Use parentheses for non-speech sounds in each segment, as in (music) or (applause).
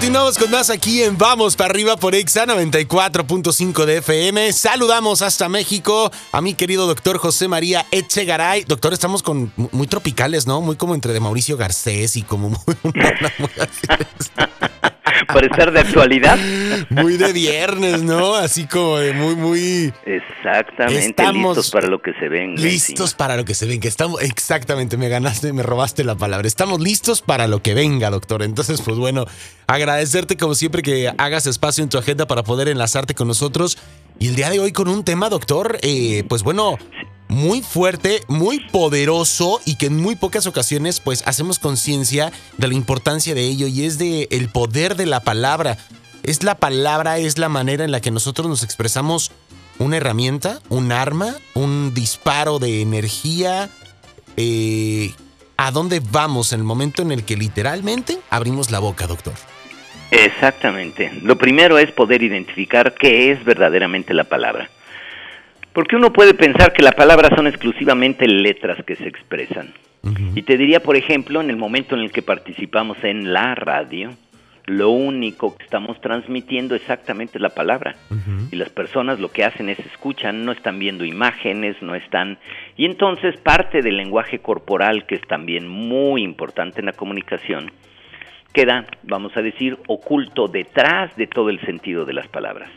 Continuamos con más aquí en Vamos para arriba por Exa 94.5 de FM. Saludamos hasta México a mi querido doctor José María Echegaray. Doctor, estamos con muy tropicales, ¿no? Muy como entre de Mauricio Garcés y como (laughs) muy... (laughs) Para estar de actualidad. Muy de viernes, ¿no? Así como de muy, muy. Exactamente. listos para lo que se ven. Listos para lo que se ven. Que estamos. Exactamente, me ganaste, me robaste la palabra. Estamos listos para lo que venga, doctor. Entonces, pues bueno, agradecerte como siempre que hagas espacio en tu agenda para poder enlazarte con nosotros. Y el día de hoy con un tema, doctor, eh, pues bueno, muy fuerte, muy poderoso y que en muy pocas ocasiones pues hacemos conciencia de la importancia de ello y es de el poder de la palabra. Es la palabra, es la manera en la que nosotros nos expresamos una herramienta, un arma, un disparo de energía. Eh, ¿A dónde vamos en el momento en el que literalmente abrimos la boca, doctor? Exactamente. Lo primero es poder identificar qué es verdaderamente la palabra. Porque uno puede pensar que las palabras son exclusivamente letras que se expresan. Y te diría, por ejemplo, en el momento en el que participamos en la radio, lo único que estamos transmitiendo exactamente es la palabra. Y las personas lo que hacen es escuchan, no están viendo imágenes, no están... Y entonces parte del lenguaje corporal, que es también muy importante en la comunicación, queda, vamos a decir, oculto detrás de todo el sentido de las palabras.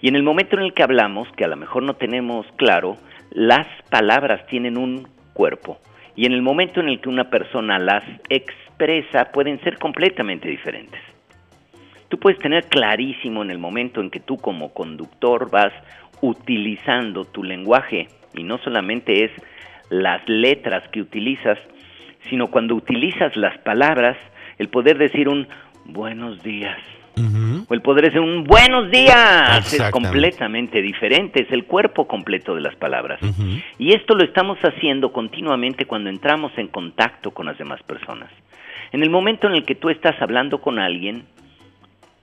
Y en el momento en el que hablamos, que a lo mejor no tenemos claro, las palabras tienen un cuerpo. Y en el momento en el que una persona las expresa, pueden ser completamente diferentes. Tú puedes tener clarísimo en el momento en que tú como conductor vas utilizando tu lenguaje, y no solamente es las letras que utilizas, sino cuando utilizas las palabras, el poder decir un buenos días, o el poder decir un buenos días es completamente diferente, es el cuerpo completo de las palabras. Y esto lo estamos haciendo continuamente cuando entramos en contacto con las demás personas. En el momento en el que tú estás hablando con alguien,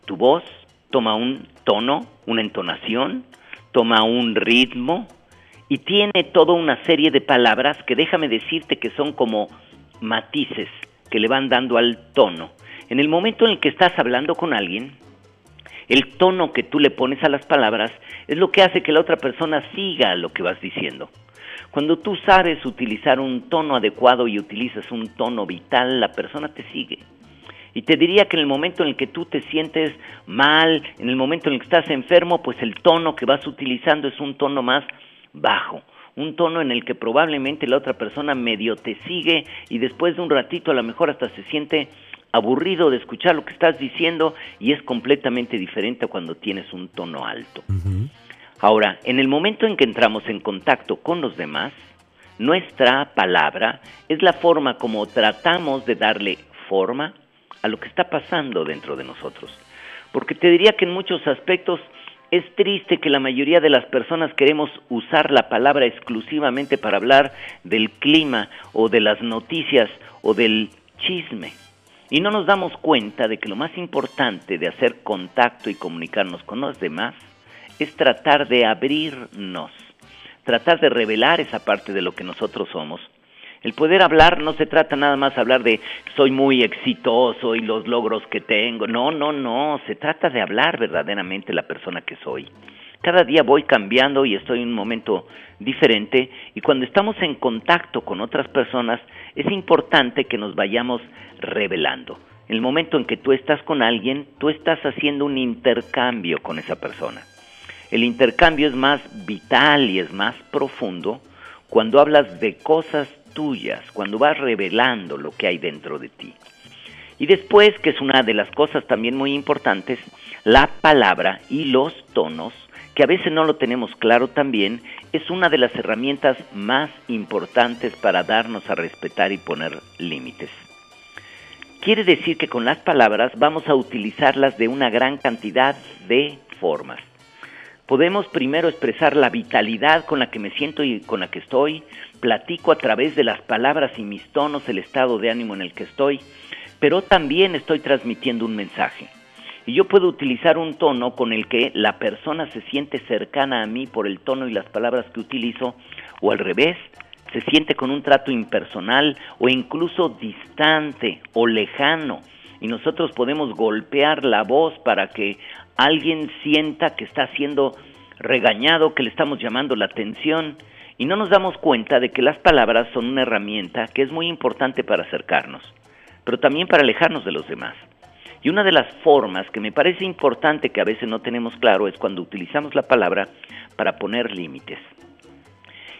tu voz toma un tono, una entonación, toma un ritmo y tiene toda una serie de palabras que déjame decirte que son como matices que le van dando al tono. En el momento en el que estás hablando con alguien, el tono que tú le pones a las palabras es lo que hace que la otra persona siga lo que vas diciendo. Cuando tú sabes utilizar un tono adecuado y utilizas un tono vital, la persona te sigue. Y te diría que en el momento en el que tú te sientes mal, en el momento en el que estás enfermo, pues el tono que vas utilizando es un tono más bajo, un tono en el que probablemente la otra persona medio te sigue y después de un ratito a lo mejor hasta se siente aburrido de escuchar lo que estás diciendo y es completamente diferente cuando tienes un tono alto. Ahora, en el momento en que entramos en contacto con los demás, nuestra palabra es la forma como tratamos de darle forma a lo que está pasando dentro de nosotros. Porque te diría que en muchos aspectos es triste que la mayoría de las personas queremos usar la palabra exclusivamente para hablar del clima o de las noticias o del chisme. Y no nos damos cuenta de que lo más importante de hacer contacto y comunicarnos con los demás es tratar de abrirnos, tratar de revelar esa parte de lo que nosotros somos. El poder hablar no se trata nada más de hablar de soy muy exitoso y los logros que tengo. No, no, no, se trata de hablar verdaderamente la persona que soy. Cada día voy cambiando y estoy en un momento diferente y cuando estamos en contacto con otras personas es importante que nos vayamos revelando. En el momento en que tú estás con alguien, tú estás haciendo un intercambio con esa persona. El intercambio es más vital y es más profundo cuando hablas de cosas tuyas, cuando vas revelando lo que hay dentro de ti. Y después, que es una de las cosas también muy importantes, la palabra y los tonos que a veces no lo tenemos claro también, es una de las herramientas más importantes para darnos a respetar y poner límites. Quiere decir que con las palabras vamos a utilizarlas de una gran cantidad de formas. Podemos primero expresar la vitalidad con la que me siento y con la que estoy, platico a través de las palabras y mis tonos el estado de ánimo en el que estoy, pero también estoy transmitiendo un mensaje. Y yo puedo utilizar un tono con el que la persona se siente cercana a mí por el tono y las palabras que utilizo, o al revés, se siente con un trato impersonal o incluso distante o lejano. y nosotros podemos golpear la voz para que alguien sienta que está siendo regañado, que le estamos llamando la atención y no nos damos cuenta de que las palabras son una herramienta que es muy importante para acercarnos, pero también para alejarnos de los demás. Y una de las formas que me parece importante que a veces no tenemos claro es cuando utilizamos la palabra para poner límites.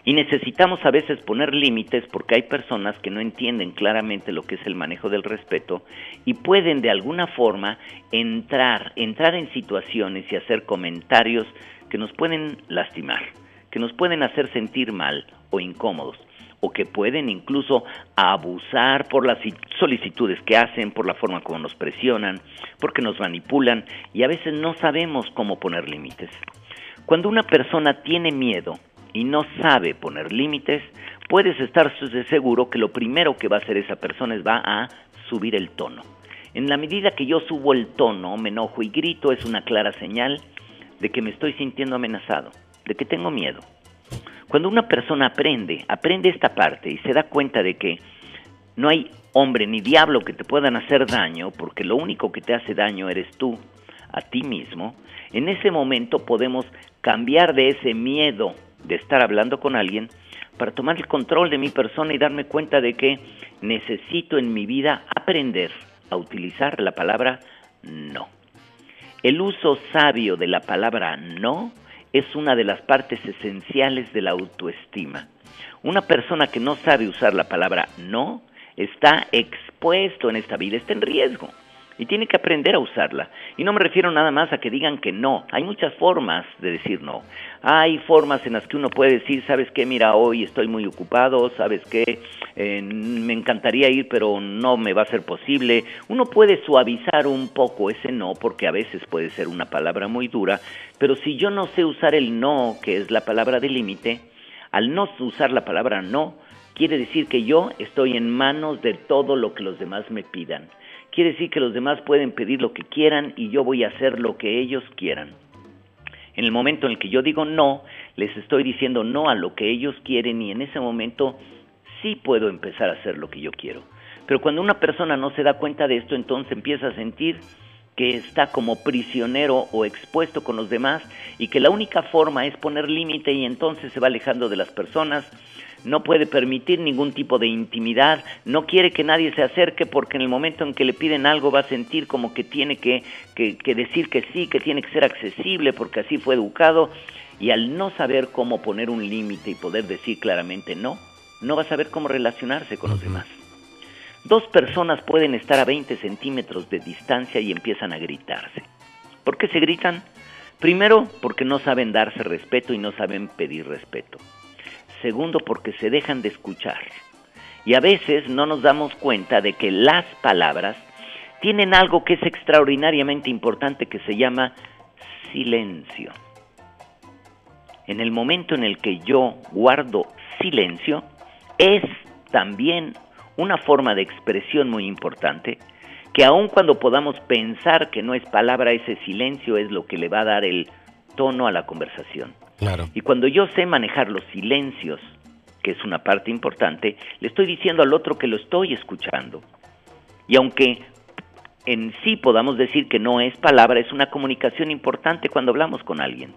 Y necesitamos a veces poner límites porque hay personas que no entienden claramente lo que es el manejo del respeto y pueden de alguna forma entrar, entrar en situaciones y hacer comentarios que nos pueden lastimar, que nos pueden hacer sentir mal o incómodos o que pueden incluso abusar por las solicitudes que hacen, por la forma como nos presionan, porque nos manipulan y a veces no sabemos cómo poner límites. Cuando una persona tiene miedo y no sabe poner límites, puedes estar seguro que lo primero que va a hacer esa persona es va a subir el tono. En la medida que yo subo el tono, me enojo y grito, es una clara señal de que me estoy sintiendo amenazado, de que tengo miedo. Cuando una persona aprende, aprende esta parte y se da cuenta de que no hay hombre ni diablo que te puedan hacer daño, porque lo único que te hace daño eres tú, a ti mismo, en ese momento podemos cambiar de ese miedo de estar hablando con alguien para tomar el control de mi persona y darme cuenta de que necesito en mi vida aprender a utilizar la palabra no. El uso sabio de la palabra no es una de las partes esenciales de la autoestima. Una persona que no sabe usar la palabra no está expuesto en esta vida, está en riesgo y tiene que aprender a usarla. Y no me refiero nada más a que digan que no, hay muchas formas de decir no. Hay formas en las que uno puede decir, sabes qué, mira, hoy estoy muy ocupado, sabes qué, eh, me encantaría ir, pero no me va a ser posible. Uno puede suavizar un poco ese no, porque a veces puede ser una palabra muy dura, pero si yo no sé usar el no, que es la palabra de límite, al no usar la palabra no, quiere decir que yo estoy en manos de todo lo que los demás me pidan quiere decir que los demás pueden pedir lo que quieran y yo voy a hacer lo que ellos quieran. En el momento en el que yo digo no, les estoy diciendo no a lo que ellos quieren y en ese momento sí puedo empezar a hacer lo que yo quiero. Pero cuando una persona no se da cuenta de esto, entonces empieza a sentir que está como prisionero o expuesto con los demás y que la única forma es poner límite y entonces se va alejando de las personas, no puede permitir ningún tipo de intimidad, no quiere que nadie se acerque porque en el momento en que le piden algo va a sentir como que tiene que, que, decir que sí, que tiene que ser accesible porque así fue educado y al no saber cómo poner un límite y poder decir claramente no, no va a saber cómo relacionarse con los demás. Dos personas pueden estar a 20 centímetros de distancia y empiezan a gritarse. ¿Por qué se gritan? Primero, porque no saben darse respeto y no saben pedir respeto segundo porque se dejan de escuchar. Y a veces no nos damos cuenta de que las palabras tienen algo que es extraordinariamente importante que se llama silencio. En el momento en el que yo guardo silencio, es también una forma de expresión muy importante que aun cuando podamos pensar que no es palabra, ese silencio es lo que le va a dar el tono a la conversación. Y cuando yo sé manejar los silencios, que es una parte importante, le estoy diciendo al otro que lo estoy escuchando. Y aunque en sí podamos decir que no es palabra, es una comunicación importante cuando hablamos con alguien.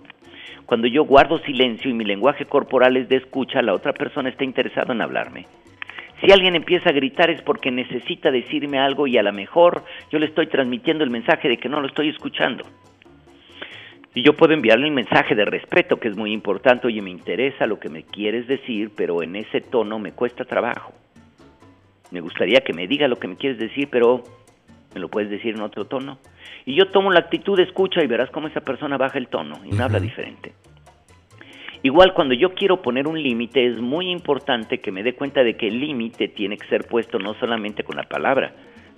Cuando yo guardo silencio y mi lenguaje corporal es de escucha, la otra persona está interesada en hablarme. Si alguien empieza a gritar es porque necesita decirme algo y a lo mejor yo le estoy transmitiendo el mensaje de que no lo estoy escuchando. Y yo puedo enviarle un mensaje de respeto, que es muy importante, oye, me interesa lo que me quieres decir, pero en ese tono me cuesta trabajo. Me gustaría que me diga lo que me quieres decir, pero me lo puedes decir en otro tono. Y yo tomo la actitud de escucha y verás cómo esa persona baja el tono y me habla diferente. Igual cuando yo quiero poner un límite es muy importante que me dé cuenta de que el límite tiene que ser puesto no solamente con la palabra,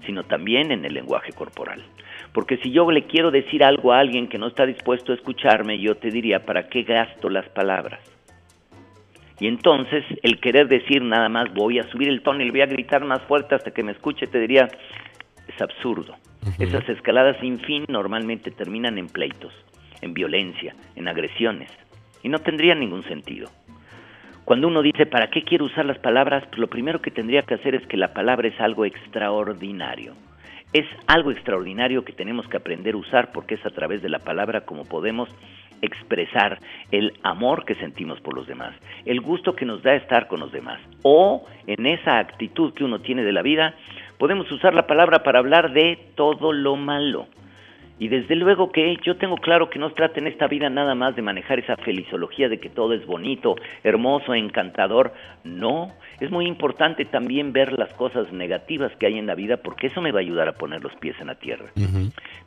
sino también en el lenguaje corporal. Porque si yo le quiero decir algo a alguien que no está dispuesto a escucharme, yo te diría, ¿para qué gasto las palabras? Y entonces el querer decir nada más voy a subir el tono y le voy a gritar más fuerte hasta que me escuche, te diría, es absurdo. Esas escaladas sin fin normalmente terminan en pleitos, en violencia, en agresiones, y no tendrían ningún sentido. Cuando uno dice, ¿para qué quiero usar las palabras? Pues lo primero que tendría que hacer es que la palabra es algo extraordinario es algo extraordinario que tenemos que aprender a usar porque es a través de la palabra como podemos expresar el amor que sentimos por los demás, el gusto que nos da estar con los demás, o en esa actitud que uno tiene de la vida, podemos usar la palabra para hablar de todo lo malo. Y desde luego que yo tengo claro que no se trata en esta vida nada más de manejar esa felizología de que todo es bonito, hermoso, encantador. No, es muy importante también ver las cosas negativas que hay en la vida porque eso me va a ayudar a poner los pies en la tierra.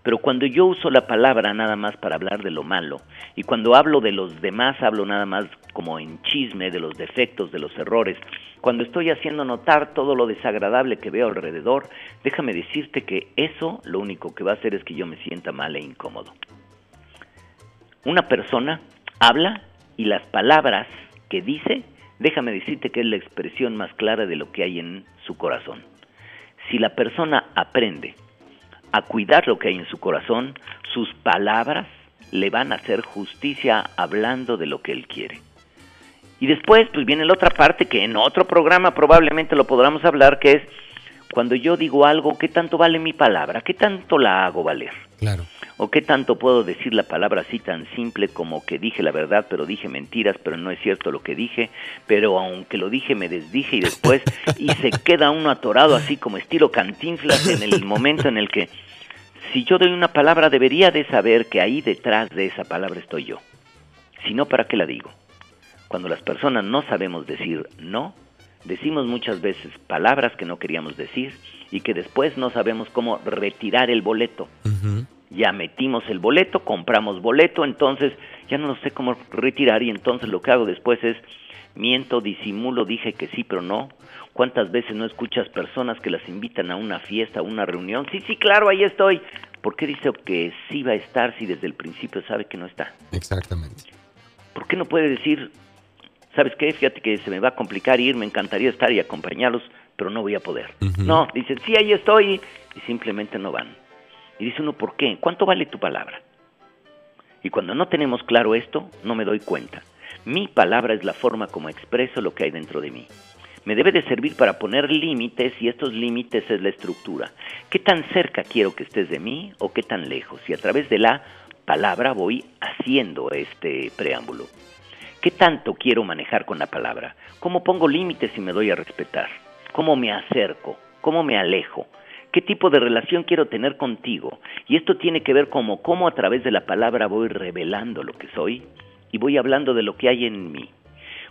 Pero cuando yo uso la palabra nada más para hablar de lo malo y cuando hablo de los demás hablo nada más como en chisme de los defectos, de los errores, cuando estoy haciendo notar todo lo desagradable que veo alrededor, déjame decirte que eso lo único que va a hacer es que yo me sienta mal e incómodo. Una persona habla y las palabras que dice, déjame decirte que es la expresión más clara de lo que hay en su corazón. Si la persona aprende a cuidar lo que hay en su corazón, sus palabras le van a hacer justicia hablando de lo que él quiere. Y después, pues viene la otra parte que en otro programa probablemente lo podamos hablar, que es cuando yo digo algo, ¿qué tanto vale mi palabra? ¿Qué tanto la hago valer? Claro. ¿O qué tanto puedo decir la palabra así tan simple como que dije la verdad, pero dije mentiras, pero no es cierto lo que dije, pero aunque lo dije me desdije y después, y se (laughs) queda uno atorado así como estilo cantinflas en el momento en el que, si yo doy una palabra, debería de saber que ahí detrás de esa palabra estoy yo. Si no, ¿para qué la digo? Cuando las personas no sabemos decir no, decimos muchas veces palabras que no queríamos decir y que después no sabemos cómo retirar el boleto. Ya metimos el boleto, compramos boleto, entonces ya no sé cómo retirar y entonces lo que hago después es miento, disimulo, dije que sí, pero no. ¿Cuántas veces no escuchas personas que las invitan a una fiesta, a una reunión? Sí, sí, claro, ahí estoy. ¿Por qué dice que sí va a estar si desde el principio sabe que no está? Exactamente. ¿Por qué no puede decir, ¿sabes qué? Fíjate que se me va a complicar ir, me encantaría estar y acompañarlos, pero no voy a poder. No, dicen, sí, ahí estoy, y simplemente no van. Y dice uno, ¿por qué? ¿Cuánto vale tu palabra? Y cuando no tenemos claro esto, no me doy cuenta. Mi palabra es la forma como expreso lo que hay dentro de mí. Me debe de servir para poner límites y estos límites es la estructura. ¿Qué tan cerca quiero que estés de mí o qué tan lejos? Y a través de la palabra voy haciendo este preámbulo. ¿Qué tanto quiero manejar con la palabra? ¿Cómo pongo límites y me doy a respetar? ¿Cómo me acerco? ¿Cómo me alejo? ¿Qué tipo de relación quiero tener contigo? Y esto tiene que ver como cómo a través de la palabra voy revelando lo que soy y voy hablando de lo que hay en mí.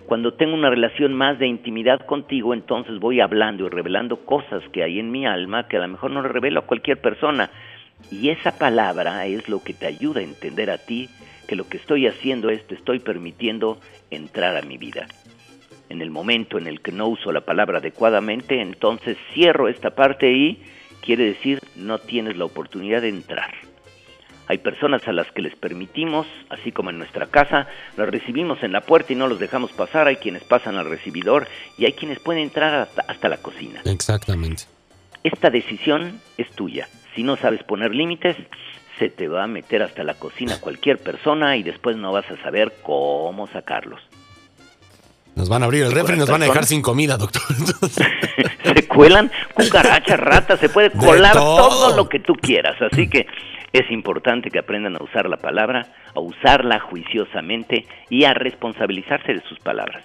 Cuando tengo una relación más de intimidad contigo, entonces voy hablando y revelando cosas que hay en mi alma que a lo mejor no revelo a cualquier persona. Y esa palabra es lo que te ayuda a entender a ti que lo que estoy haciendo es te estoy permitiendo entrar a mi vida. En el momento en el que no uso la palabra adecuadamente, entonces cierro esta parte y quiere decir no tienes la oportunidad de entrar. Hay personas a las que les permitimos, así como en nuestra casa, las recibimos en la puerta y no los dejamos pasar, hay quienes pasan al recibidor y hay quienes pueden entrar hasta, hasta la cocina. Exactamente. Esta decisión es tuya. Si no sabes poner límites, se te va a meter hasta la cocina cualquier persona y después no vas a saber cómo sacarlos. Nos van a abrir el refri y nos van a dejar sin comida, doctor. (laughs) se cuelan cucarachas, ratas, se puede colar todo. lo que tú quieras. Así que es importante que aprendan a usar la palabra, a usarla juiciosamente y a responsabilizarse de sus palabras.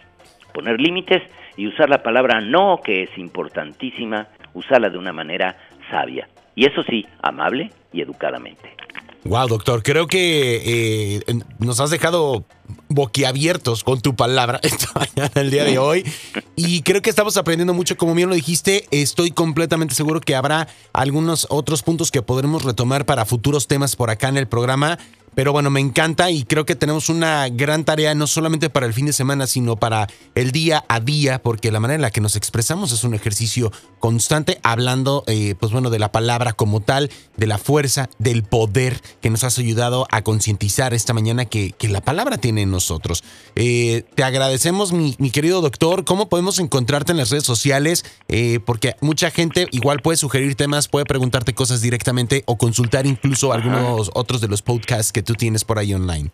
Poner límites y usar la palabra no, que es importantísima, usarla de una manera sabia. Y eso sí, amable y educadamente. Wow, doctor, creo que eh, nos has dejado boquiabiertos con tu palabra (laughs) el día de hoy. Y creo que estamos aprendiendo mucho. Como bien lo dijiste, estoy completamente seguro que habrá algunos otros puntos que podremos retomar para futuros temas por acá en el programa. Pero bueno, me encanta y creo que tenemos una gran tarea no solamente para el fin de semana, sino para el día a día, porque la manera en la que nos expresamos es un ejercicio constante, hablando, eh, pues bueno, de la palabra como tal, de la fuerza, del poder que nos has ayudado a concientizar esta mañana que, que, la palabra tiene en nosotros. Eh, te agradecemos, mi, mi, querido doctor. ¿Cómo podemos encontrarte en las redes sociales? Eh, porque mucha gente igual puede sugerir temas, puede preguntarte cosas directamente o consultar incluso algunos otros de los podcasts que tú tienes por ahí online.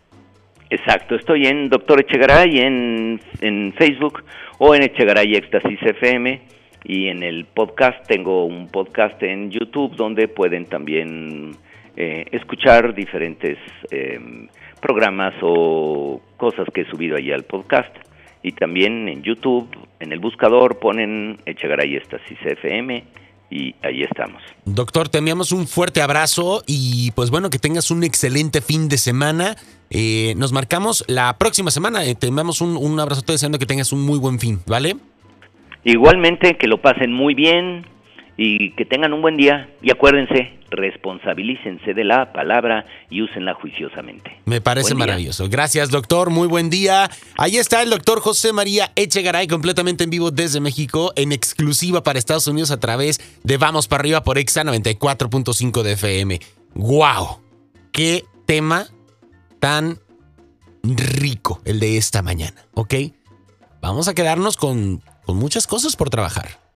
Exacto, estoy en Doctor Echegaray en, en Facebook o en Echegaray Éxtasis FM y en el podcast tengo un podcast en YouTube donde pueden también eh, escuchar diferentes em, programas o cosas que he subido allí al podcast. Y también en YouTube, en el buscador, ponen Echegaray Estasis FM y ahí estamos. Doctor, te enviamos un fuerte abrazo y pues bueno, que tengas un excelente fin de semana. Eh, nos marcamos la próxima semana. Eh, te enviamos un, un abrazo deseando que tengas un muy buen fin, ¿vale? Igualmente, que lo pasen muy bien y que tengan un buen día. Y acuérdense, responsabilícense de la palabra y úsenla juiciosamente. Me parece maravilloso. Gracias, doctor. Muy buen día. Ahí está el doctor José María Echegaray, completamente en vivo desde México, en exclusiva para Estados Unidos a través de Vamos para arriba por Exa 94.5 de FM. ¡Wow! ¡Qué tema tan rico el de esta mañana! ¿Ok? Vamos a quedarnos con con muchas cosas por trabajar.